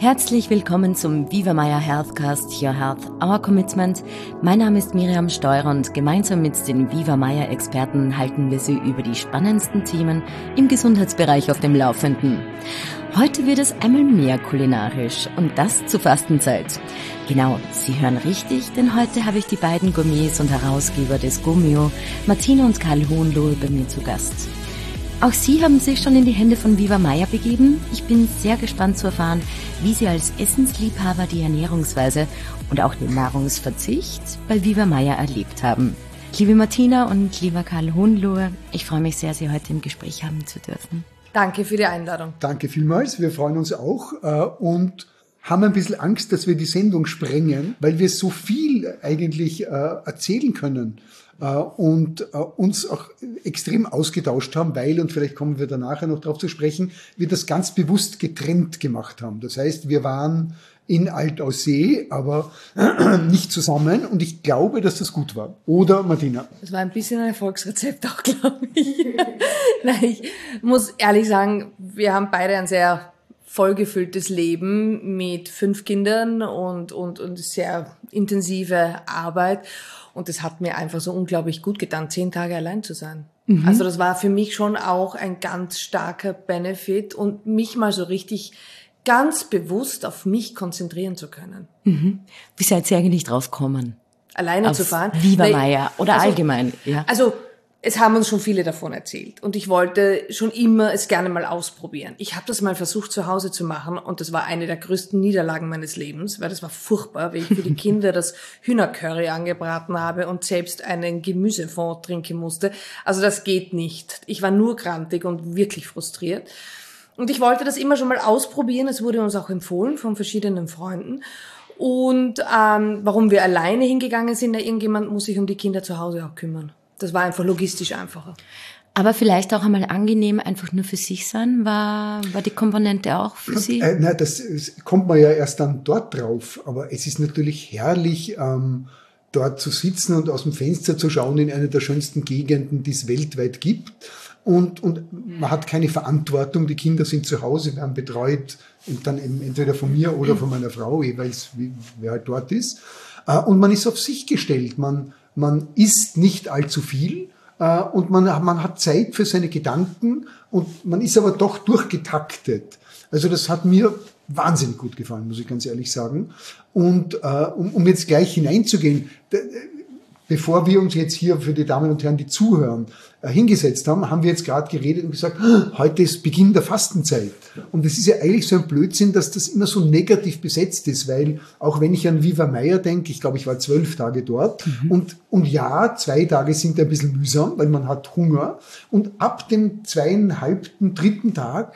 Herzlich willkommen zum Viva Maya Healthcast Your Health, Our Commitment. Mein Name ist Miriam Steurer und gemeinsam mit den Viva Maya Experten halten wir Sie über die spannendsten Themen im Gesundheitsbereich auf dem Laufenden. Heute wird es einmal mehr kulinarisch und das zur Fastenzeit. Genau, Sie hören richtig, denn heute habe ich die beiden Gourmets und Herausgeber des Gomeo, Martina und Karl Hohenlohe, bei mir zu Gast. Auch Sie haben sich schon in die Hände von Viva Maya begeben. Ich bin sehr gespannt zu erfahren, wie Sie als Essensliebhaber die Ernährungsweise und auch den Nahrungsverzicht bei Viva Maya erlebt haben. Liebe Martina und lieber Karl Hohenlohe, ich freue mich sehr, Sie heute im Gespräch haben zu dürfen. Danke für die Einladung. Danke vielmals. Wir freuen uns auch äh, und haben ein bisschen Angst, dass wir die Sendung sprengen, weil wir so viel eigentlich äh, erzählen können und äh, uns auch extrem ausgetauscht haben, weil, und vielleicht kommen wir da nachher noch darauf zu sprechen, wir das ganz bewusst getrennt gemacht haben. Das heißt, wir waren in Altaussee, aber nicht zusammen. Und ich glaube, dass das gut war. Oder, Martina? Das war ein bisschen ein Erfolgsrezept auch, glaube ich. Nein, ich muss ehrlich sagen, wir haben beide ein sehr vollgefülltes Leben mit fünf Kindern und, und, und sehr intensive Arbeit. Und es hat mir einfach so unglaublich gut getan, zehn Tage allein zu sein. Mhm. Also das war für mich schon auch ein ganz starker Benefit und mich mal so richtig ganz bewusst auf mich konzentrieren zu können. Mhm. Wie seid ihr eigentlich drauf gekommen? Alleine auf zu fahren? Viva Maya oder also, allgemein, ja. Also es haben uns schon viele davon erzählt und ich wollte schon immer es gerne mal ausprobieren. Ich habe das mal versucht zu Hause zu machen und das war eine der größten Niederlagen meines Lebens, weil das war furchtbar, weil ich für die Kinder das Hühnercurry angebraten habe und selbst einen Gemüsefond trinken musste. Also das geht nicht. Ich war nur grantig und wirklich frustriert. Und ich wollte das immer schon mal ausprobieren. Es wurde uns auch empfohlen von verschiedenen Freunden. Und ähm, warum wir alleine hingegangen sind, irgendjemand muss sich um die Kinder zu Hause auch kümmern. Das war einfach logistisch einfacher. Aber vielleicht auch einmal angenehm, einfach nur für sich sein, war, war die Komponente auch für Sie? Äh, na, das kommt man ja erst dann dort drauf. Aber es ist natürlich herrlich, ähm, dort zu sitzen und aus dem Fenster zu schauen in eine der schönsten Gegenden, die es weltweit gibt. Und, und man hat keine Verantwortung. Die Kinder sind zu Hause, werden betreut und dann eben entweder von mir oder von meiner Frau, jeweils, wie, wer halt dort ist. Äh, und man ist auf sich gestellt. Man, man isst nicht allzu viel äh, und man, man hat Zeit für seine Gedanken und man ist aber doch durchgetaktet. Also das hat mir wahnsinnig gut gefallen, muss ich ganz ehrlich sagen. Und äh, um, um jetzt gleich hineinzugehen, bevor wir uns jetzt hier für die Damen und Herren, die zuhören, äh, hingesetzt haben, haben wir jetzt gerade geredet und gesagt, heute ist Beginn der Fastenzeit. Und es ist ja eigentlich so ein Blödsinn, dass das immer so negativ besetzt ist, weil auch wenn ich an Viva Meier denke, ich glaube, ich war zwölf Tage dort mhm. und, und ja, zwei Tage sind ein bisschen mühsam, weil man hat Hunger und ab dem zweieinhalbten, dritten Tag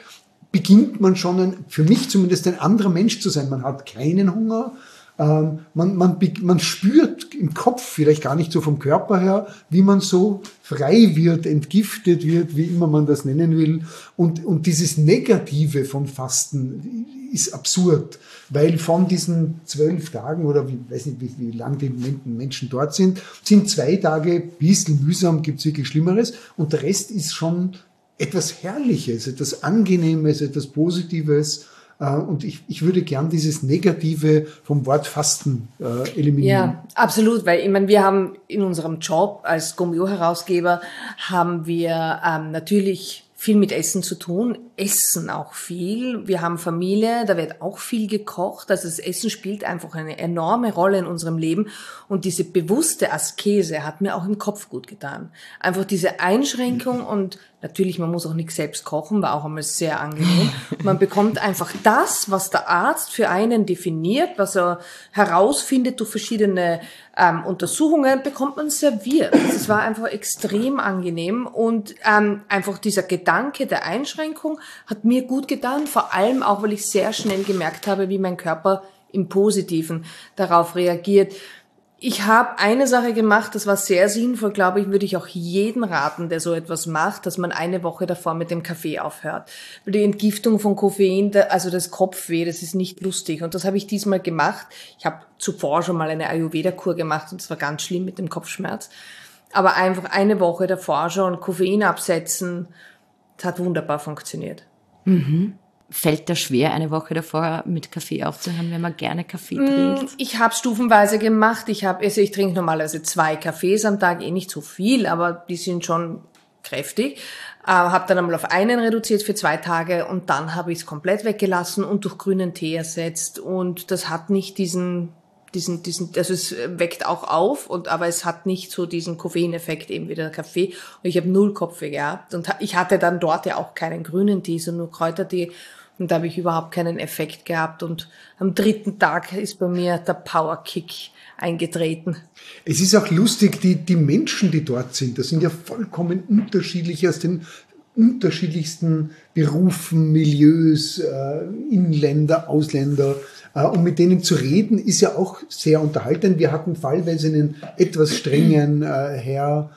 beginnt man schon ein, für mich zumindest ein anderer Mensch zu sein. Man hat keinen Hunger, ähm, man, man, man spürt im Kopf, vielleicht gar nicht so vom Körper her, wie man so frei wird, entgiftet wird, wie immer man das nennen will. Und, und dieses Negative von Fasten ist absurd, weil von diesen zwölf Tagen oder wie, weiß nicht, wie, wie lang die Menschen dort sind, sind zwei Tage ein bisschen mühsam, gibt's wirklich Schlimmeres und der Rest ist schon etwas Herrliches, etwas Angenehmes, etwas Positives. Äh, und ich, ich würde gern dieses Negative vom Wort Fasten äh, eliminieren. Ja, absolut, weil ich meine, wir haben in unserem Job als Gomio-Herausgeber haben wir ähm, natürlich viel mit Essen zu tun, essen auch viel. Wir haben Familie, da wird auch viel gekocht. Also das Essen spielt einfach eine enorme Rolle in unserem Leben. Und diese bewusste Askese hat mir auch im Kopf gut getan. Einfach diese Einschränkung und Natürlich, man muss auch nicht selbst kochen, war auch einmal sehr angenehm. Man bekommt einfach das, was der Arzt für einen definiert, was er herausfindet durch verschiedene ähm, Untersuchungen, bekommt man serviert. Es war einfach extrem angenehm und ähm, einfach dieser Gedanke der Einschränkung hat mir gut getan, vor allem auch, weil ich sehr schnell gemerkt habe, wie mein Körper im Positiven darauf reagiert. Ich habe eine Sache gemacht, das war sehr sinnvoll, glaube ich, würde ich auch jeden raten, der so etwas macht, dass man eine Woche davor mit dem Kaffee aufhört. Weil die Entgiftung von Koffein, also das Kopfweh, das ist nicht lustig. Und das habe ich diesmal gemacht. Ich habe zuvor schon mal eine Ayurveda-Kur gemacht und es war ganz schlimm mit dem Kopfschmerz. Aber einfach eine Woche davor schon Koffein absetzen, das hat wunderbar funktioniert. Mhm. Fällt da schwer, eine Woche davor mit Kaffee aufzuhören, wenn man gerne Kaffee Mm, trinkt? Ich habe stufenweise gemacht. Ich habe, also ich trinke normalerweise zwei Kaffees am Tag, eh nicht so viel, aber die sind schon kräftig. Äh, habe dann einmal auf einen reduziert für zwei Tage und dann habe ich es komplett weggelassen und durch grünen Tee ersetzt. Und das hat nicht diesen, diesen, diesen, also es weckt auch auf, und aber es hat nicht so diesen Koffeineffekt eben wie der Kaffee. Und ich habe null Kopfweh gehabt und ich hatte dann dort ja auch keinen grünen Tee, sondern nur Kräutertee. Und da habe ich überhaupt keinen Effekt gehabt. Und am dritten Tag ist bei mir der Powerkick eingetreten. Es ist auch lustig, die, die Menschen, die dort sind, das sind ja vollkommen unterschiedliche aus den unterschiedlichsten Berufen, Milieus, äh, Inländer, Ausländer. Äh, und mit denen zu reden, ist ja auch sehr unterhaltend. Wir hatten fallweise einen etwas strengen äh, Herr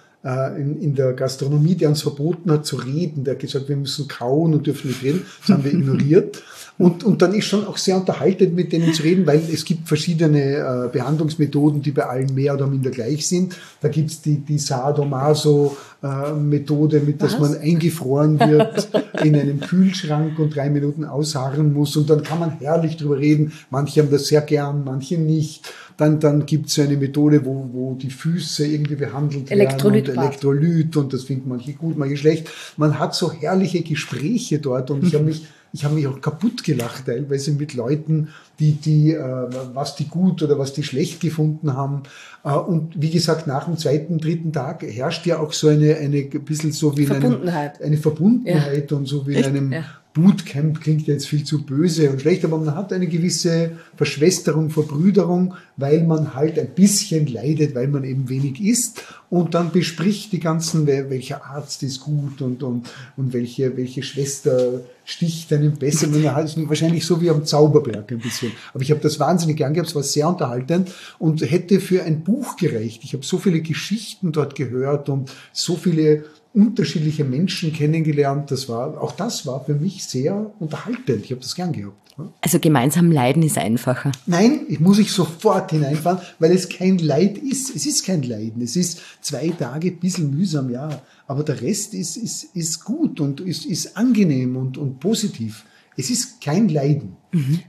in, in der Gastronomie, der uns verboten hat zu reden. Der hat gesagt, wir müssen kauen und dürfen nicht reden. Das haben wir ignoriert. Und, und dann ist schon auch sehr unterhaltend, mit denen zu reden, weil es gibt verschiedene äh, Behandlungsmethoden, die bei allen mehr oder minder gleich sind. Da gibt's die, die Sadomaso-Methode, mit dass man eingefroren wird in einem Kühlschrank und drei Minuten ausharren muss. Und dann kann man herrlich drüber reden. Manche haben das sehr gern, manche nicht. Dann, dann gibt's so eine Methode, wo, wo die Füße irgendwie behandelt werden. Elektrolytbad. Und Elektrolyt und das finden manche gut, manche schlecht. Man hat so herrliche Gespräche dort und ich habe mich ich habe mich auch kaputt gelacht, teilweise mit Leuten, die, die, äh, was die gut oder was die schlecht gefunden haben. Äh, und wie gesagt, nach dem zweiten, dritten Tag herrscht ja auch so eine, eine ein bisschen so wie in einem, Verbundenheit. eine Verbundenheit und so wie in einem Ja. Bootcamp klingt jetzt viel zu böse und schlecht, aber man hat eine gewisse Verschwesterung, Verbrüderung, weil man halt ein bisschen leidet, weil man eben wenig isst und dann bespricht die ganzen, welcher Arzt ist gut und, und, und welche, welche Schwester sticht einem besser. Man hat es wahrscheinlich so wie am Zauberberg ein bisschen. Aber ich habe das wahnsinnig gern gehabt, es war sehr unterhaltend und hätte für ein Buch gereicht. Ich habe so viele Geschichten dort gehört und so viele unterschiedliche Menschen kennengelernt. Das war, auch das war für mich sehr unterhaltend. Ich habe das gern gehabt. Also gemeinsam leiden ist einfacher. Nein, ich muss ich sofort hineinfahren, weil es kein Leid ist. Es ist kein Leiden. Es ist zwei Tage ein bisschen mühsam, ja. Aber der Rest ist, ist, ist gut und ist, ist angenehm und, und positiv. Es ist kein Leiden.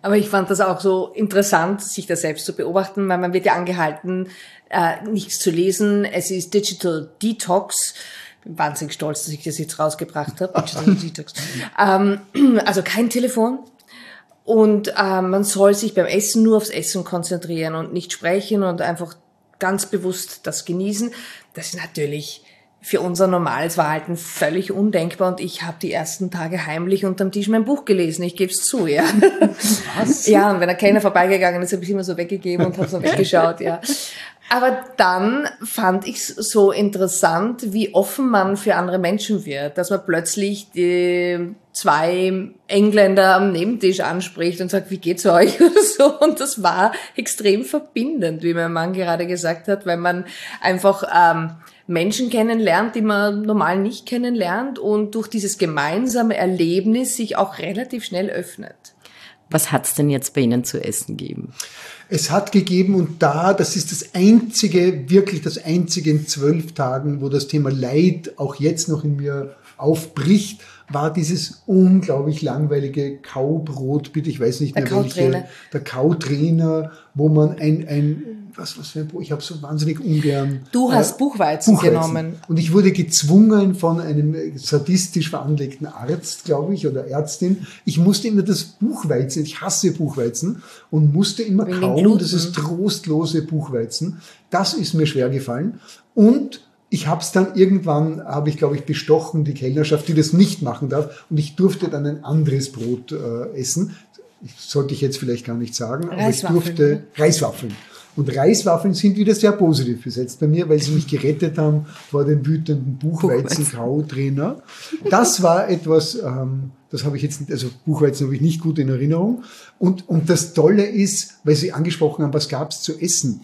Aber ich fand das auch so interessant, sich da selbst zu beobachten, weil man wird ja angehalten, äh, nichts zu lesen. Es ist Digital Detox. Bin wahnsinnig stolz, dass ich das jetzt rausgebracht habe. Digital Detox. Ähm, also kein Telefon. Und ähm, man soll sich beim Essen nur aufs Essen konzentrieren und nicht sprechen und einfach ganz bewusst das genießen. Das ist natürlich für unser normales Verhalten völlig undenkbar und ich habe die ersten Tage heimlich unterm Tisch mein Buch gelesen, ich gebe es zu, ja. Was? Ja, und wenn ein Kellner vorbeigegangen ist, habe ich immer so weggegeben und habe so weggeschaut, ja. Aber dann fand ich es so interessant, wie offen man für andere Menschen wird, dass man plötzlich die zwei Engländer am Nebentisch anspricht und sagt, wie geht's euch oder so. Und das war extrem verbindend, wie mein Mann gerade gesagt hat, weil man einfach ähm, Menschen kennenlernt, die man normal nicht kennenlernt und durch dieses gemeinsame Erlebnis sich auch relativ schnell öffnet. Was hat's denn jetzt bei Ihnen zu essen gegeben? Es hat gegeben und da, das ist das einzige, wirklich das einzige in zwölf Tagen, wo das Thema Leid auch jetzt noch in mir aufbricht, war dieses unglaublich langweilige Kaubrot, bitte, ich weiß nicht Der mehr Kautrainer. welche, der Kautrainer, wo man ein, ein was, was für ein Brot, ich habe so wahnsinnig ungern. Du hast Buchweizen genommen. Und ich wurde gezwungen von einem sadistisch veranlegten Arzt, glaube ich, oder Ärztin. Ich musste immer das Buchweizen, ich hasse Buchweizen, und musste immer Wegen dem Gluten. das ist trostlose Buchweizen. Das ist mir schwer gefallen. Und ich habe es dann irgendwann, habe ich glaube ich bestochen, die Kellnerschaft, die das nicht machen darf. Und ich durfte dann ein anderes Brot äh, essen. Ich, sollte ich jetzt vielleicht gar nicht sagen, aber ich durfte Reiswaffeln. Und Reiswaffeln sind wieder sehr positiv besetzt bei mir, weil sie mich gerettet haben vor dem wütenden Buchweizen-Kautrainer. Das war etwas, ähm, das habe ich jetzt, nicht- also Buchweizen habe ich nicht gut in Erinnerung. Und, und das Tolle ist, weil Sie angesprochen haben, was gab es zu essen?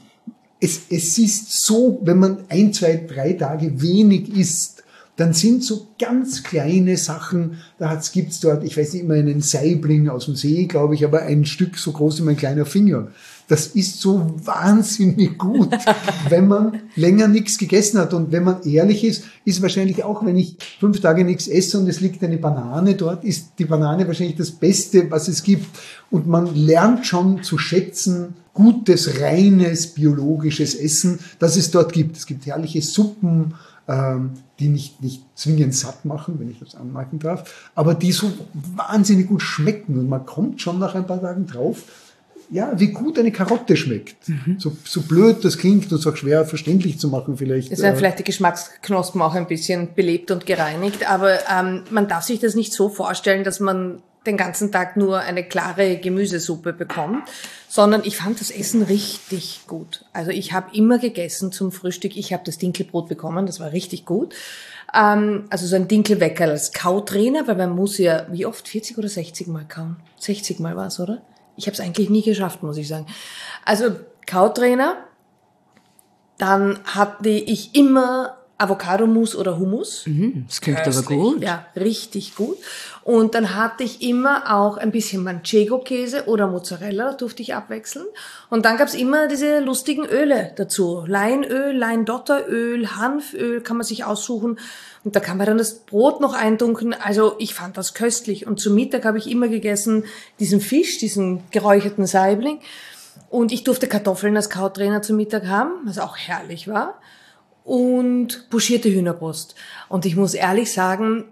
Es, es ist so, wenn man ein, zwei, drei Tage wenig isst, dann sind so ganz kleine Sachen, da gibt's dort, ich weiß nicht immer einen Saibling aus dem See, glaube ich, aber ein Stück so groß wie mein kleiner Finger. Das ist so wahnsinnig gut, wenn man länger nichts gegessen hat. Und wenn man ehrlich ist, ist wahrscheinlich auch, wenn ich fünf Tage nichts esse und es liegt eine Banane dort, ist die Banane wahrscheinlich das Beste, was es gibt. Und man lernt schon zu schätzen, gutes, reines, biologisches Essen, das es dort gibt. Es gibt herrliche Suppen, ähm, die nicht, nicht zwingend satt machen, wenn ich das anmerken darf, aber die so wahnsinnig gut schmecken. Und man kommt schon nach ein paar Tagen drauf, ja, wie gut eine Karotte schmeckt. Mhm. So, so blöd das klingt und so schwer verständlich zu machen vielleicht. Es werden äh, vielleicht die Geschmacksknospen auch ein bisschen belebt und gereinigt, aber ähm, man darf sich das nicht so vorstellen, dass man den ganzen Tag nur eine klare Gemüsesuppe bekommt, sondern ich fand das Essen richtig gut. Also ich habe immer gegessen zum Frühstück. Ich habe das Dinkelbrot bekommen, das war richtig gut. Ähm, also so ein Dinkelwecker als Kautrainer, weil man muss ja, wie oft, 40 oder 60 Mal kauen? 60 Mal war es, oder? Ich habe es eigentlich nie geschafft, muss ich sagen. Also Kautrainer, dann hatte ich immer Avocado-Mousse oder Hummus. Mhm, das klingt Köstlich. aber gut. Ja, richtig gut. Und dann hatte ich immer auch ein bisschen Manchego-Käse oder Mozzarella, durfte ich abwechseln. Und dann gab's immer diese lustigen Öle dazu. Leinöl, Leindotteröl, Hanföl kann man sich aussuchen. Und da kann man dann das Brot noch eindunkeln. Also ich fand das köstlich. Und zum Mittag habe ich immer gegessen diesen Fisch, diesen geräucherten Saibling. Und ich durfte Kartoffeln als Kautrainer zum Mittag haben, was auch herrlich war und buschierte Hühnerbrust. Und ich muss ehrlich sagen,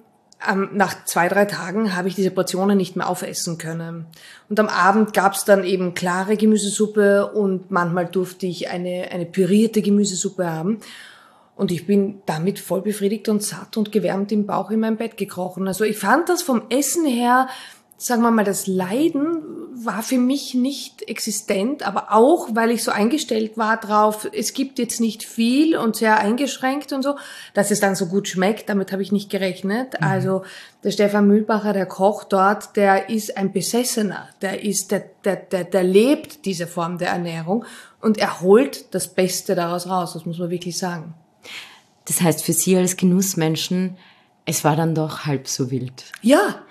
nach zwei, drei Tagen habe ich diese Portionen nicht mehr aufessen können. Und am Abend gab es dann eben klare Gemüsesuppe und manchmal durfte ich eine, eine pürierte Gemüsesuppe haben. Und ich bin damit voll befriedigt und satt und gewärmt im Bauch in mein Bett gekrochen. Also ich fand das vom Essen her sagen wir mal, das Leiden war für mich nicht existent, aber auch, weil ich so eingestellt war drauf, es gibt jetzt nicht viel und sehr eingeschränkt und so, dass es dann so gut schmeckt, damit habe ich nicht gerechnet. Mhm. Also der Stefan Mühlbacher, der Koch dort, der ist ein Besessener, der ist, der, der, der, der lebt diese Form der Ernährung und er holt das Beste daraus raus, das muss man wirklich sagen. Das heißt, für Sie als Genussmenschen, es war dann doch halb so wild. Ja,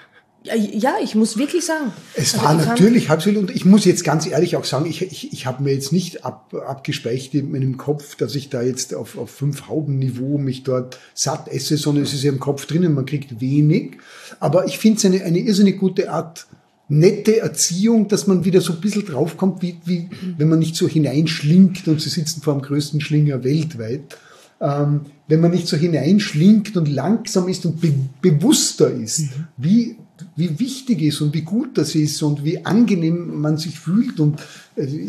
ja, ich muss wirklich sagen. Es also war natürlich wild und ich muss jetzt ganz ehrlich auch sagen, ich, ich, ich habe mir jetzt nicht ab, abgespeicht in meinem Kopf, dass ich da jetzt auf, auf fünf Hauben-Niveau mich dort satt esse, sondern es ist ja im Kopf drinnen, man kriegt wenig. Aber ich finde es eine, eine irrsinnig gute Art, nette Erziehung, dass man wieder so ein bisschen draufkommt, wie, wie wenn man nicht so hineinschlingt und sie sitzen vor dem größten Schlinger weltweit. Ähm, wenn man nicht so hineinschlingt und langsam ist und be bewusster ist, mhm. wie wie wichtig ist und wie gut das ist und wie angenehm man sich fühlt. Und äh,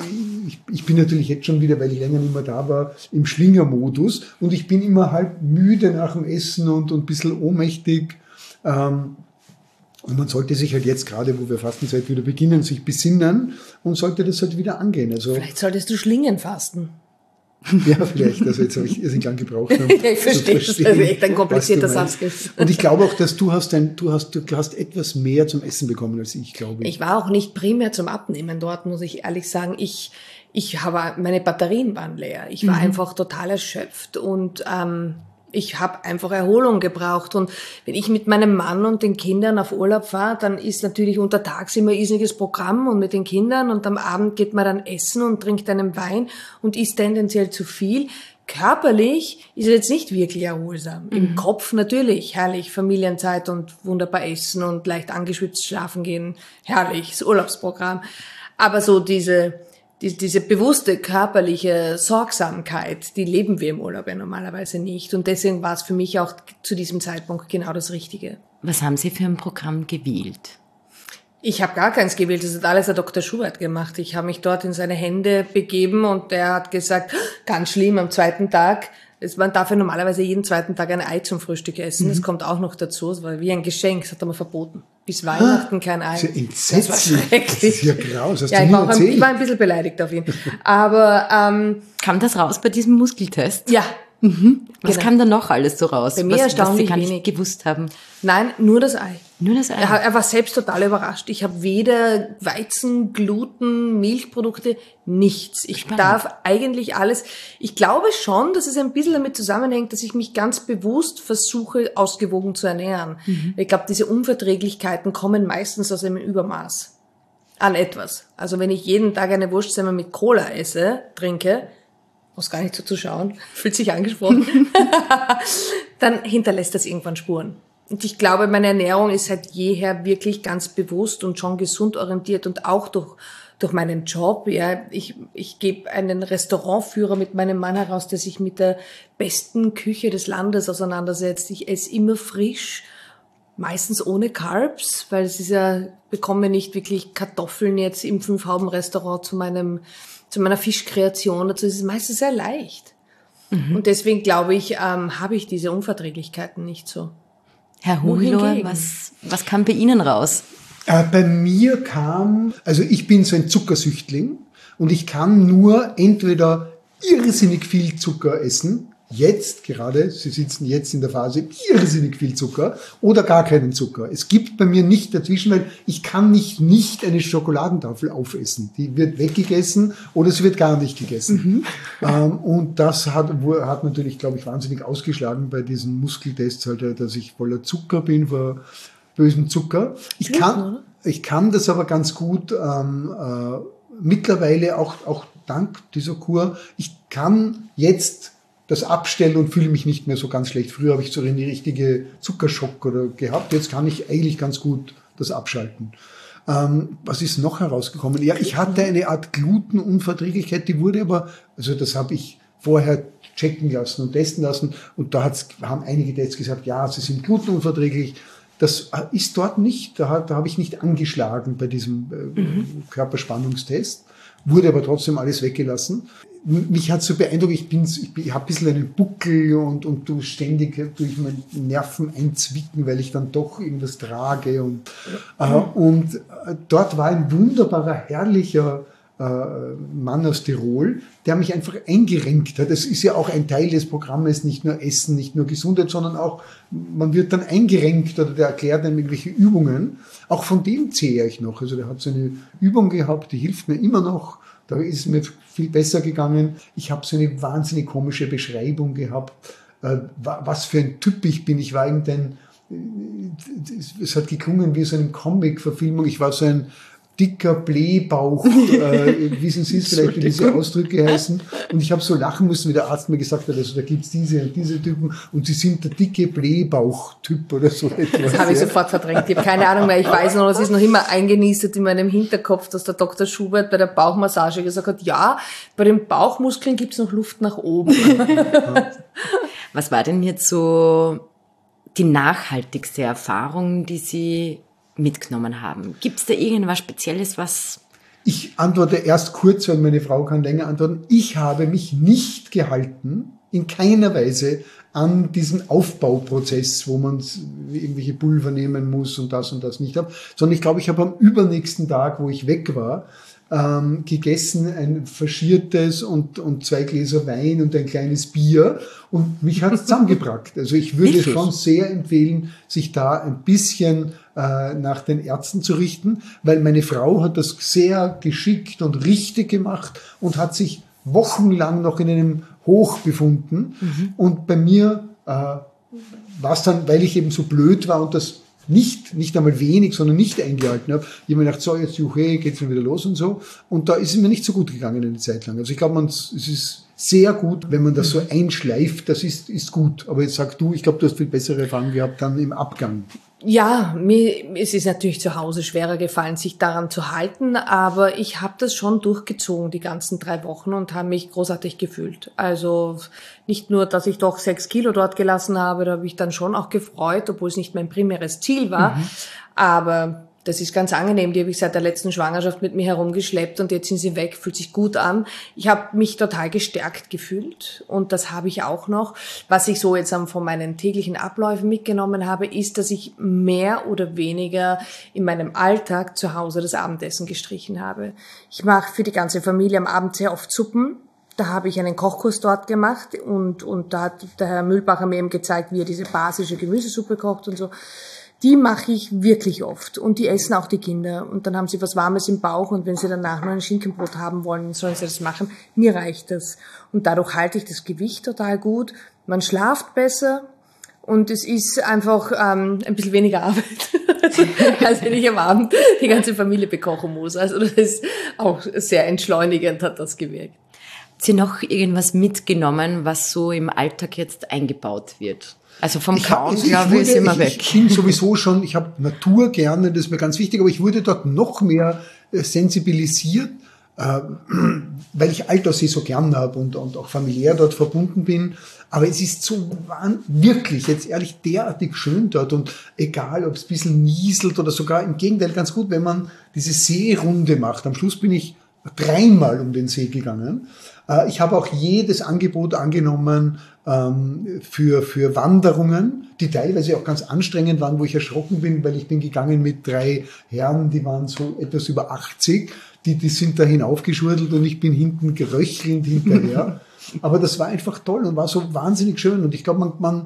ich, bin natürlich jetzt schon wieder, weil ich länger nicht mehr da war, im Schlingermodus und ich bin immer halb müde nach dem Essen und, und ein bisschen ohnmächtig. Ähm, und man sollte sich halt jetzt gerade, wo wir Fastenzeit wieder beginnen, sich besinnen und sollte das halt wieder angehen. Also Vielleicht solltest du Schlingen fasten. Ja, vielleicht. Also jetzt habe ich irrsinnig lang gebraucht. Um ja, ich verstehe. Das ist echt ein komplizierter Satz. Und ich glaube auch, dass du hast, ein, du hast, du hast etwas mehr zum Essen bekommen als ich, glaube ich. Ich war auch nicht primär zum Abnehmen dort, muss ich ehrlich sagen. Ich, ich habe, meine Batterien waren leer. Ich war mhm. einfach total erschöpft und, ähm, ich habe einfach Erholung gebraucht. Und wenn ich mit meinem Mann und den Kindern auf Urlaub fahre, dann ist natürlich untertags immer ein riesiges Programm und mit den Kindern und am Abend geht man dann essen und trinkt einen Wein und isst tendenziell zu viel. Körperlich ist es jetzt nicht wirklich erholsam. Mhm. Im Kopf natürlich, herrlich, Familienzeit und wunderbar essen und leicht angeschwitzt schlafen gehen, herrlich, das Urlaubsprogramm. Aber so diese, die, diese bewusste körperliche Sorgsamkeit, die leben wir im Urlaub ja normalerweise nicht. Und deswegen war es für mich auch zu diesem Zeitpunkt genau das Richtige. Was haben Sie für ein Programm gewählt? Ich habe gar keins gewählt, das hat alles der Dr. Schubert gemacht. Ich habe mich dort in seine Hände begeben und der hat gesagt, ganz schlimm, am zweiten Tag man darf ja normalerweise jeden zweiten Tag ein Ei zum Frühstück essen. Mhm. Das kommt auch noch dazu. Es war wie ein Geschenk. Das hat er mal verboten. Bis Weihnachten kein Ei. Das ist ja entsetzlich. Das war schrecklich. Das ist ja graus. Hast ja, ich war, ein, ich war ein bisschen beleidigt auf ihn. Aber ähm, kam das raus bei diesem Muskeltest? Ja. Mhm. Was genau. kam da noch alles so raus? Bei mir was, erstaunlich was Sie gar nicht gewusst haben. Nein, nur das Ei. Nur das Ei? Er, war selbst total überrascht. Ich habe weder Weizen, Gluten, Milchprodukte, nichts. Ich Spannend. darf eigentlich alles. Ich glaube schon, dass es ein bisschen damit zusammenhängt, dass ich mich ganz bewusst versuche, ausgewogen zu ernähren. Mhm. Ich glaube, diese Unverträglichkeiten kommen meistens aus einem Übermaß an etwas. Also wenn ich jeden Tag eine Wurstsemmel mit Cola esse, trinke, muss gar nicht so zu schauen, fühlt sich angesprochen, dann hinterlässt das irgendwann Spuren. Und ich glaube, meine Ernährung ist seit jeher wirklich ganz bewusst und schon gesund orientiert und auch durch, durch meinen Job. Ja, ich, ich gebe einen Restaurantführer mit meinem Mann heraus, der sich mit der besten Küche des Landes auseinandersetzt. Ich esse immer frisch, meistens ohne Carbs, weil es ist ja, bekomme nicht wirklich Kartoffeln jetzt im Fünf-Hauben-Restaurant zu meinem, zu meiner Fischkreation. Dazu ist es meistens sehr leicht. Mhm. Und deswegen glaube ich, ähm, habe ich diese Unverträglichkeiten nicht so. Herr Hohenlohr, was, was kam bei Ihnen raus? Äh, bei mir kam, also ich bin so ein Zuckersüchtling und ich kann nur entweder irrsinnig viel Zucker essen jetzt gerade, Sie sitzen jetzt in der Phase, irrsinnig viel Zucker oder gar keinen Zucker. Es gibt bei mir nicht dazwischen, weil ich kann nicht nicht eine Schokoladentafel aufessen. Die wird weggegessen oder sie wird gar nicht gegessen. Mhm. Ähm, und das hat, hat natürlich, glaube ich, wahnsinnig ausgeschlagen bei diesen Muskeltests, halt, dass ich voller Zucker bin, vor bösem Zucker. Ich kann, ich kann das aber ganz gut ähm, äh, mittlerweile auch, auch dank dieser Kur. Ich kann jetzt das abstellen und fühle mich nicht mehr so ganz schlecht. Früher habe ich so eine richtige Zuckerschock oder gehabt. Jetzt kann ich eigentlich ganz gut das abschalten. Ähm, was ist noch herausgekommen? Ja, ich hatte eine Art Glutenunverträglichkeit, die wurde aber, also das habe ich vorher checken lassen und testen lassen und da haben einige Tests gesagt, ja, sie sind glutenunverträglich. Das ist dort nicht, da, da habe ich nicht angeschlagen bei diesem äh, mhm. Körperspannungstest, wurde aber trotzdem alles weggelassen mich hat so beeindruckt, ich bin, ich, ich habe ein bisschen einen Buckel und, und du ständig durch meine Nerven einzwicken, weil ich dann doch irgendwas trage und, äh, und äh, dort war ein wunderbarer, herrlicher äh, Mann aus Tirol, der mich einfach eingerenkt hat. Das ist ja auch ein Teil des Programmes, nicht nur Essen, nicht nur Gesundheit, sondern auch, man wird dann eingerenkt oder der erklärt einem irgendwelche Übungen. Auch von dem zähle ich noch. Also der hat so eine Übung gehabt, die hilft mir immer noch da ist mir viel besser gegangen. Ich habe so eine wahnsinnig komische Beschreibung gehabt, äh, was für ein Typ ich bin. Ich war irgendein, äh, es hat geklungen wie so eine Comic-Verfilmung. Ich war so ein dicker Blähbauch, äh, wissen Sie es vielleicht, wie diese Ausdrücke heißen. Und ich habe so lachen müssen, wie der Arzt mir gesagt hat, also da gibt's diese und diese Typen und sie sind der dicke Blähbauch-Typ oder so etwas. Das habe ich sofort verdrängt. Ich habe keine Ahnung mehr. Ich weiß noch, es ist noch immer eingenistet in meinem Hinterkopf, dass der Dr. Schubert bei der Bauchmassage gesagt hat, ja, bei den Bauchmuskeln gibt's noch Luft nach oben. Was war denn jetzt so die nachhaltigste Erfahrung, die Sie mitgenommen haben. Gibt es da irgendwas Spezielles, was... Ich antworte erst kurz, weil meine Frau kann länger antworten. Ich habe mich nicht gehalten, in keiner Weise an diesen Aufbauprozess, wo man irgendwelche Pulver nehmen muss und das und das nicht habe, sondern ich glaube, ich habe am übernächsten Tag, wo ich weg war, ähm, gegessen, ein faschiertes und, und zwei Gläser Wein und ein kleines Bier und mich hat es zusammengebracht. Also ich würde Wirklich? schon sehr empfehlen, sich da ein bisschen äh, nach den Ärzten zu richten, weil meine Frau hat das sehr geschickt und richtig gemacht und hat sich wochenlang noch in einem Hoch befunden. Mhm. Und bei mir äh, war es dann, weil ich eben so blöd war und das nicht, nicht einmal wenig, sondern nicht eingehalten habe. Ich habe mir gedacht, so, jetzt juche, geht's mir wieder los und so. Und da ist es mir nicht so gut gegangen eine Zeit lang. Also ich glaube, man, es ist sehr gut, wenn man das so einschleift, das ist, ist gut. Aber jetzt sag du, ich glaube, du hast viel bessere Erfahrungen gehabt dann im Abgang. Ja, mir es ist natürlich zu Hause schwerer gefallen, sich daran zu halten, aber ich habe das schon durchgezogen die ganzen drei Wochen und habe mich großartig gefühlt. Also nicht nur, dass ich doch sechs Kilo dort gelassen habe, da habe ich dann schon auch gefreut, obwohl es nicht mein primäres Ziel war. Mhm. Aber das ist ganz angenehm. Die habe ich seit der letzten Schwangerschaft mit mir herumgeschleppt und jetzt sind sie weg, fühlt sich gut an. Ich habe mich total gestärkt gefühlt und das habe ich auch noch. Was ich so jetzt von meinen täglichen Abläufen mitgenommen habe, ist, dass ich mehr oder weniger in meinem Alltag zu Hause das Abendessen gestrichen habe. Ich mache für die ganze Familie am Abend sehr oft Suppen. Da habe ich einen Kochkurs dort gemacht und, und da hat der Herr Mühlbacher mir eben gezeigt, wie er diese basische Gemüsesuppe kocht und so die mache ich wirklich oft. Und die essen auch die Kinder. Und dann haben sie was Warmes im Bauch. Und wenn sie danach noch ein Schinkenbrot haben wollen, sollen sie das machen. Mir reicht das. Und dadurch halte ich das Gewicht total gut. Man schlaft besser. Und es ist einfach ähm, ein bisschen weniger Arbeit, als wenn ich am Abend die ganze Familie bekochen muss. Also das ist auch sehr entschleunigend, hat das gewirkt. Hat sie noch irgendwas mitgenommen, was so im Alltag jetzt eingebaut wird? Also vom ich Kauen, glaube ich, ist immer weg. Ich bin sowieso schon, ich habe Natur gerne, das ist mir ganz wichtig, aber ich wurde dort noch mehr äh, sensibilisiert, äh, weil ich Alterssee so gern habe und, und auch familiär dort verbunden bin. Aber es ist so wirklich, jetzt ehrlich, derartig schön dort und egal, ob es ein bisschen nieselt oder sogar im Gegenteil ganz gut, wenn man diese Seerunde macht. Am Schluss bin ich dreimal um den See gegangen. Äh, ich habe auch jedes Angebot angenommen ähm, für, für Wanderungen, die teilweise auch ganz anstrengend waren, wo ich erschrocken bin, weil ich bin gegangen mit drei Herren, die waren so etwas über 80, die, die sind da hinaufgeschurdelt und ich bin hinten geröchelnd hinterher. Aber das war einfach toll und war so wahnsinnig schön. Und ich glaube, man, man,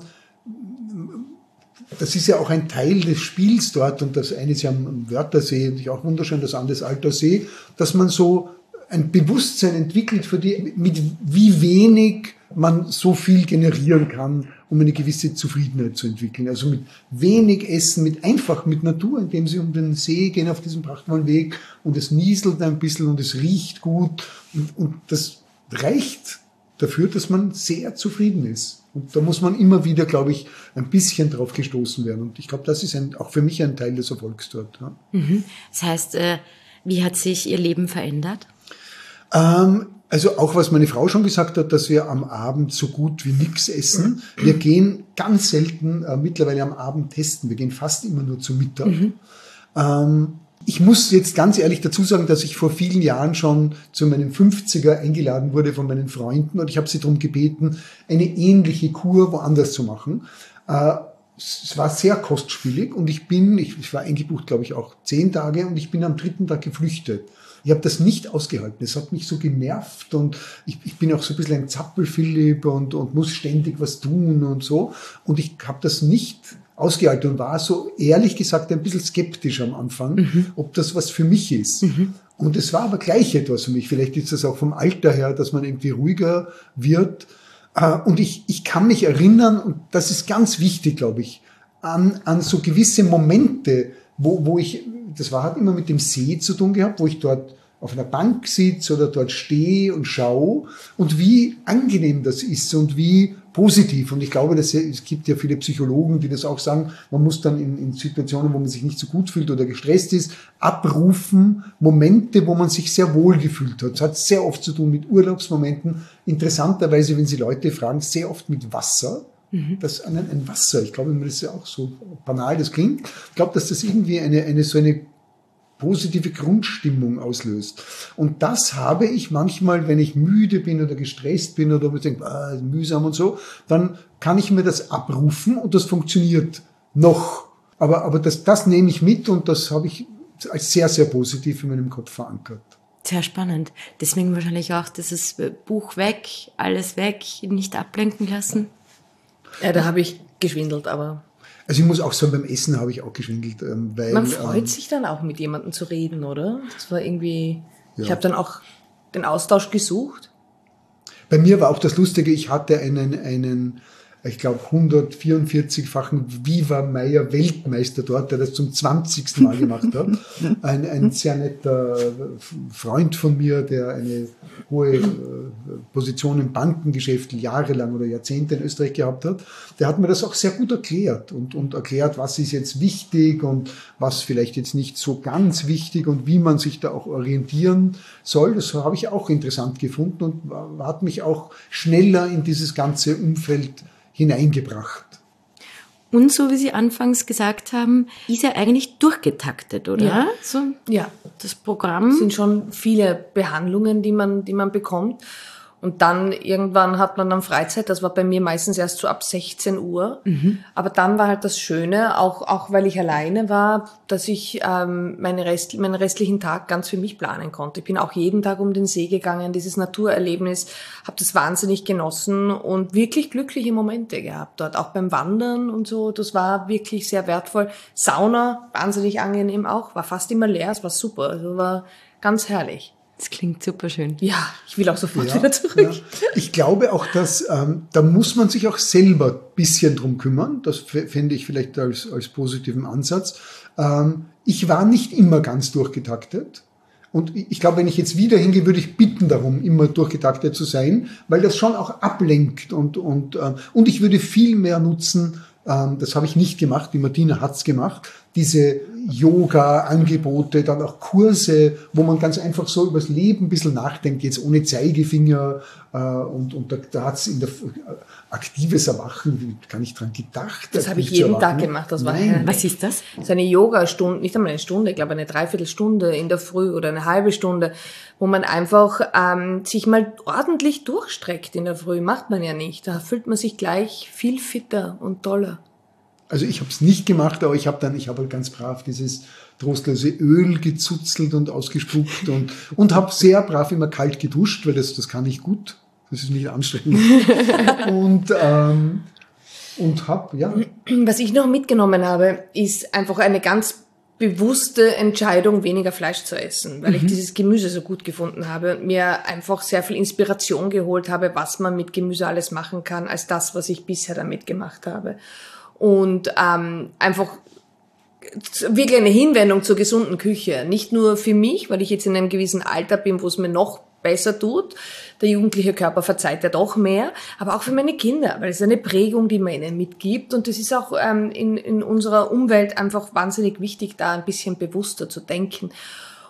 das ist ja auch ein Teil des Spiels dort und das eine ist ja am Wörthersee und ich auch wunderschön, das andere ist Altersee, dass man so ein Bewusstsein entwickelt für die, mit wie wenig man so viel generieren kann, um eine gewisse Zufriedenheit zu entwickeln. Also mit wenig Essen, mit einfach mit Natur, indem sie um den See gehen auf diesem prachtvollen Weg und es nieselt ein bisschen und es riecht gut und, und das reicht dafür, dass man sehr zufrieden ist. Und da muss man immer wieder, glaube ich, ein bisschen drauf gestoßen werden. Und ich glaube, das ist ein, auch für mich ein Teil des Erfolgs dort. Ja. Mhm. Das heißt, äh, wie hat sich Ihr Leben verändert? Ähm, also auch was meine Frau schon gesagt hat, dass wir am Abend so gut wie nichts essen. Wir gehen ganz selten äh, mittlerweile am Abend testen. Wir gehen fast immer nur zu Mittag. Mhm. Ähm, ich muss jetzt ganz ehrlich dazu sagen, dass ich vor vielen Jahren schon zu meinem 50er eingeladen wurde von meinen Freunden und ich habe sie darum gebeten, eine ähnliche Kur woanders zu machen. Äh, es war sehr kostspielig und ich bin, ich, war eingebucht, glaube ich, auch zehn Tage und ich bin am dritten Tag geflüchtet. Ich habe das nicht ausgehalten. Es hat mich so genervt und ich, ich bin auch so ein bisschen ein Zappel-Philipp und, und muss ständig was tun und so. Und ich habe das nicht ausgehalten und war so ehrlich gesagt ein bisschen skeptisch am Anfang, mhm. ob das was für mich ist. Mhm. Und es war aber gleich etwas für mich. Vielleicht ist das auch vom Alter her, dass man irgendwie ruhiger wird. Äh, und ich, ich kann mich erinnern, und das ist ganz wichtig, glaube ich, an, an so gewisse Momente, wo, wo ich, das war hat immer mit dem See zu tun gehabt, wo ich dort auf einer Bank sitze oder dort stehe und schaue und wie angenehm das ist und wie positiv. Und ich glaube, dass es gibt ja viele Psychologen, die das auch sagen, man muss dann in, in Situationen, wo man sich nicht so gut fühlt oder gestresst ist, abrufen Momente, wo man sich sehr wohl gefühlt hat. Das hat sehr oft zu tun mit Urlaubsmomenten. Interessanterweise, wenn Sie Leute fragen, sehr oft mit Wasser. Mhm. Das ein, ein Wasser, ich glaube, das ist ja auch so banal, das klingt. Ich glaube, dass das irgendwie eine, eine so eine positive Grundstimmung auslöst. Und das habe ich manchmal, wenn ich müde bin oder gestresst bin oder ich denke, ah, mühsam und so, dann kann ich mir das abrufen und das funktioniert noch. Aber, aber das, das nehme ich mit und das habe ich als sehr, sehr positiv in meinem Kopf verankert. Sehr spannend. Deswegen wahrscheinlich auch dieses Buch weg, alles weg, nicht ablenken lassen. Ja, da habe ich geschwindelt, aber also ich muss auch sagen, beim Essen habe ich auch geschwindelt. Ähm, weil, Man freut ähm, sich dann auch mit jemandem zu reden, oder? Das war irgendwie, ja. ich habe dann auch den Austausch gesucht. Bei mir war auch das Lustige, ich hatte einen, einen ich glaube, 144-fachen Viva Meier Weltmeister dort, der das zum 20. Mal gemacht hat. Ein, ein sehr netter Freund von mir, der eine hohe äh, Position im Bankengeschäft jahrelang oder Jahrzehnte in Österreich gehabt hat, der hat mir das auch sehr gut erklärt und, und erklärt, was ist jetzt wichtig und was vielleicht jetzt nicht so ganz wichtig und wie man sich da auch orientieren soll. Das habe ich auch interessant gefunden und hat mich auch schneller in dieses ganze Umfeld hineingebracht. Und so wie Sie anfangs gesagt haben, ist er eigentlich durchgetaktet, oder? Ja, so, ja. das Programm. Es sind schon viele Behandlungen, die man, die man bekommt. Und dann irgendwann hat man dann Freizeit, das war bei mir meistens erst so ab 16 Uhr. Mhm. Aber dann war halt das Schöne, auch, auch weil ich alleine war, dass ich ähm, meine Rest, meinen restlichen Tag ganz für mich planen konnte. Ich bin auch jeden Tag um den See gegangen, dieses Naturerlebnis, habe das wahnsinnig genossen und wirklich glückliche Momente gehabt dort, auch beim Wandern und so. Das war wirklich sehr wertvoll. Sauna, wahnsinnig angenehm auch, war fast immer leer, es war super, also war ganz herrlich. Das klingt super schön. Ja, ich will auch sofort ja, wieder zurück. Ja. Ich glaube auch, dass ähm, da muss man sich auch selber ein bisschen drum kümmern. Das fände ich vielleicht als, als positiven Ansatz. Ähm, ich war nicht immer ganz durchgetaktet. Und ich glaube, wenn ich jetzt wieder hingehe, würde ich bitten darum, immer durchgetaktet zu sein, weil das schon auch ablenkt und, und, äh, und ich würde viel mehr nutzen, ähm, das habe ich nicht gemacht, die Martina hat's gemacht, diese Yoga-Angebote, dann auch Kurse, wo man ganz einfach so übers Leben ein bisschen nachdenkt, jetzt ohne Zeigefinger äh, und, und da, da hat's in der äh, aktives Erwachen, gar nicht dran gedacht. Das habe ich jeden Tag gemacht. Das war Nein. Was ist das? Das ist eine Yoga-Stunde, nicht einmal eine Stunde, ich glaube eine Dreiviertelstunde in der Früh oder eine halbe Stunde, wo man einfach ähm, sich mal ordentlich durchstreckt in der Früh. Macht man ja nicht. Da fühlt man sich gleich viel fitter und toller also ich habe es nicht gemacht, aber ich habe dann, ich habe halt ganz brav dieses trostlose Öl gezuzelt und ausgespuckt und, und habe sehr brav immer kalt geduscht, weil das, das kann ich gut. Das ist nicht anstrengend. und ähm, und habe, ja. Was ich noch mitgenommen habe, ist einfach eine ganz bewusste Entscheidung, weniger Fleisch zu essen, weil mhm. ich dieses Gemüse so gut gefunden habe und mir einfach sehr viel Inspiration geholt habe, was man mit Gemüse alles machen kann, als das, was ich bisher damit gemacht habe und ähm, einfach wirklich eine Hinwendung zur gesunden Küche. Nicht nur für mich, weil ich jetzt in einem gewissen Alter bin, wo es mir noch besser tut. Der jugendliche Körper verzeiht ja doch mehr, aber auch für meine Kinder, weil es eine Prägung, die man ihnen mitgibt. Und das ist auch ähm, in, in unserer Umwelt einfach wahnsinnig wichtig, da ein bisschen bewusster zu denken.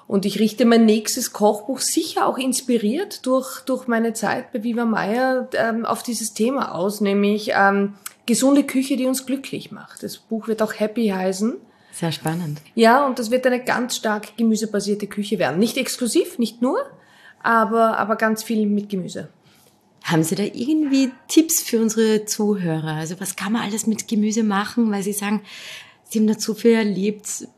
Und ich richte mein nächstes Kochbuch sicher auch inspiriert durch, durch meine Zeit bei Viva Meier ähm, auf dieses Thema aus, nämlich ähm, gesunde Küche, die uns glücklich macht. Das Buch wird auch Happy heißen. Sehr spannend. Ja, und das wird eine ganz stark gemüsebasierte Küche werden. Nicht exklusiv, nicht nur, aber, aber ganz viel mit Gemüse. Haben Sie da irgendwie Tipps für unsere Zuhörer? Also was kann man alles mit Gemüse machen, weil Sie sagen, Sie haben dazu viel erlebt,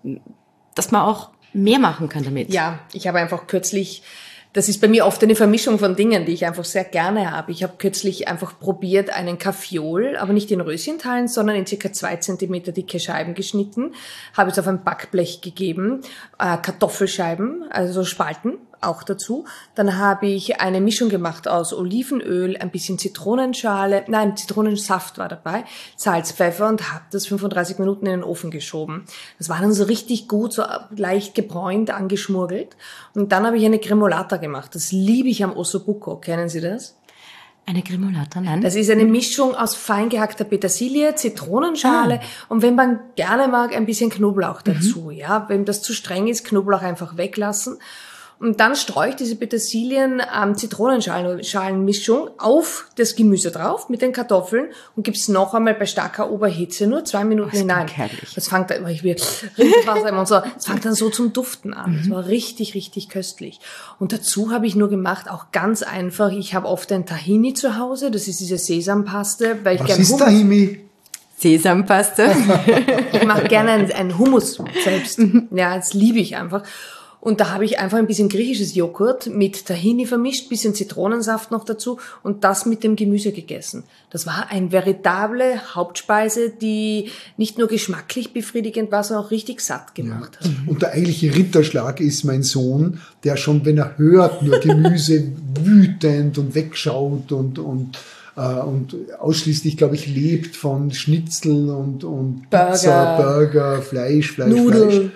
dass man auch mehr machen kann damit? Ja, ich habe einfach kürzlich das ist bei mir oft eine Vermischung von Dingen, die ich einfach sehr gerne habe. Ich habe kürzlich einfach probiert, einen Kaffeeol, aber nicht in Röschenteilen, sondern in circa zwei Zentimeter dicke Scheiben geschnitten, habe es auf ein Backblech gegeben, äh, Kartoffelscheiben, also Spalten, auch dazu. Dann habe ich eine Mischung gemacht aus Olivenöl, ein bisschen Zitronenschale, nein, Zitronensaft war dabei, Salz, Pfeffer und habe das 35 Minuten in den Ofen geschoben. Das war dann so richtig gut, so leicht gebräunt, angeschmurgelt. Und dann habe ich eine Gremolata gemacht. Das liebe ich am Ossobuco. Kennen Sie das? Eine Gremolata, nein. Das ist eine Mischung aus fein gehackter Petersilie, Zitronenschale ah. und wenn man gerne mag, ein bisschen Knoblauch dazu. Mhm. Ja, wenn das zu streng ist, Knoblauch einfach weglassen. Und dann streue ich diese Petersilien-Zitronenschalen-Mischung auf das Gemüse drauf mit den Kartoffeln und gebe es noch einmal bei starker Oberhitze nur zwei Minuten oh, hinein. Herrlich. Das fängt dann, ich will Wasser im so, das fängt dann so zum Duften an. Das mhm. war richtig, richtig köstlich. Und dazu habe ich nur gemacht, auch ganz einfach, ich habe oft ein Tahini zu Hause, das ist diese Sesampaste, weil ich gerne ist Hummus, Tahini? Sesampaste. ich mache gerne einen Hummus selbst. Mhm. Ja, das liebe ich einfach. Und da habe ich einfach ein bisschen griechisches Joghurt mit Tahini vermischt, bisschen Zitronensaft noch dazu und das mit dem Gemüse gegessen. Das war eine veritable Hauptspeise, die nicht nur geschmacklich befriedigend war, sondern auch richtig satt gemacht ja. hat. Und der eigentliche Ritterschlag ist mein Sohn, der schon, wenn er hört, nur Gemüse wütend und wegschaut und, und äh, und ausschließlich, glaube ich, lebt von Schnitzel und, und Burger, Pizza, Burger, Fleisch, Fleisch, Nudeln. Fleisch.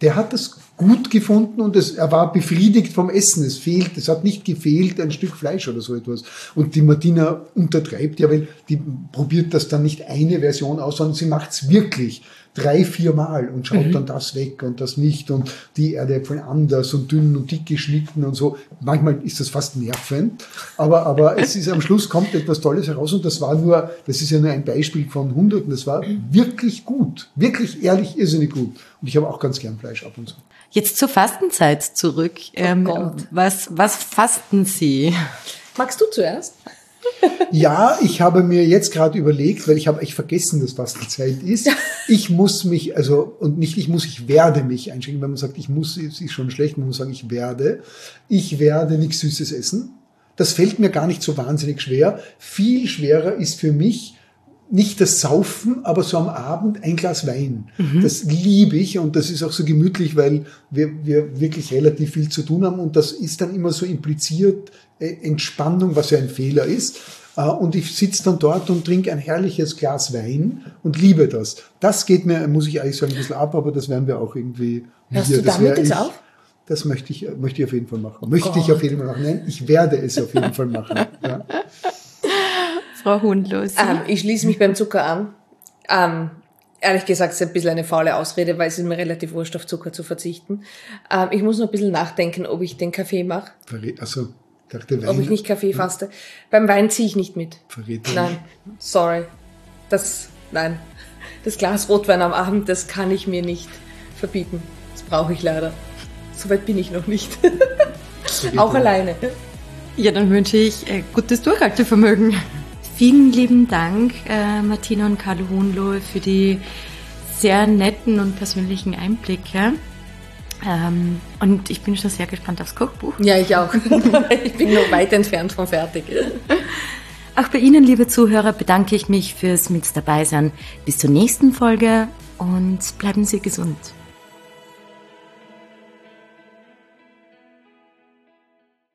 Der hat das gut gefunden und es, er war befriedigt vom Essen. Es fehlt, es hat nicht gefehlt ein Stück Fleisch oder so etwas. Und die Martina untertreibt ja, weil die probiert das dann nicht eine Version aus, sondern sie macht's wirklich drei, vier Mal und schaut mhm. dann das weg und das nicht und die Erdäpfel anders und dünn und dick geschnitten und so. Manchmal ist das fast nervend, aber, aber es ist am Schluss kommt etwas Tolles heraus und das war nur, das ist ja nur ein Beispiel von Hunderten, das war wirklich gut, wirklich ehrlich irrsinnig gut. Und ich habe auch ganz gern Fleisch ab und zu. Jetzt zur Fastenzeit zurück. Oh ähm, was, was fasten Sie? Magst du zuerst? Ja, ich habe mir jetzt gerade überlegt, weil ich habe echt vergessen, dass Fastenzeit ist. Ich muss mich, also, und nicht ich muss, ich werde mich einschränken. Wenn man sagt, ich muss, ist schon schlecht, man muss sagen, ich werde. Ich werde nichts Süßes essen. Das fällt mir gar nicht so wahnsinnig schwer. Viel schwerer ist für mich, nicht das Saufen, aber so am Abend ein Glas Wein. Mhm. Das liebe ich und das ist auch so gemütlich, weil wir, wir wirklich relativ viel zu tun haben und das ist dann immer so impliziert äh, Entspannung, was ja ein Fehler ist. Äh, und ich sitze dann dort und trinke ein herrliches Glas Wein und liebe das. Das geht mir, muss ich eigentlich sagen, ein bisschen ab, aber das werden wir auch irgendwie. Hörst wieder. du damit jetzt auf? Das möchte ich, möchte ich auf jeden Fall machen. Möchte Gott. ich auf jeden Fall machen. Nein, ich werde es auf jeden Fall machen. Ja. Frau Hundlos? Ähm, ich schließe mich beim Zucker an. Ähm, ehrlich gesagt, es ist ein bisschen eine faule Ausrede, weil es ist mir relativ wurscht, auf Zucker zu verzichten. Ähm, ich muss noch ein bisschen nachdenken, ob ich den Kaffee mache. Also, dachte Wein. Ob ich nicht Kaffee faste. Beim Wein ziehe ich nicht mit. Verräter nein, sorry. Das, nein. Das Glas Rotwein am Abend, das kann ich mir nicht verbieten. Das brauche ich leider. Soweit bin ich noch nicht. Auch alleine. Ja, dann wünsche ich äh, gutes Durchhaltevermögen. Vielen lieben Dank, äh, Martina und Carlo Hohenlohe, für die sehr netten und persönlichen Einblicke. Ähm, und ich bin schon sehr gespannt aufs Kochbuch. Ja, ich auch. ich bin noch weit entfernt von fertig. Auch bei Ihnen, liebe Zuhörer, bedanke ich mich fürs Mit dabei sein. Bis zur nächsten Folge und bleiben Sie gesund.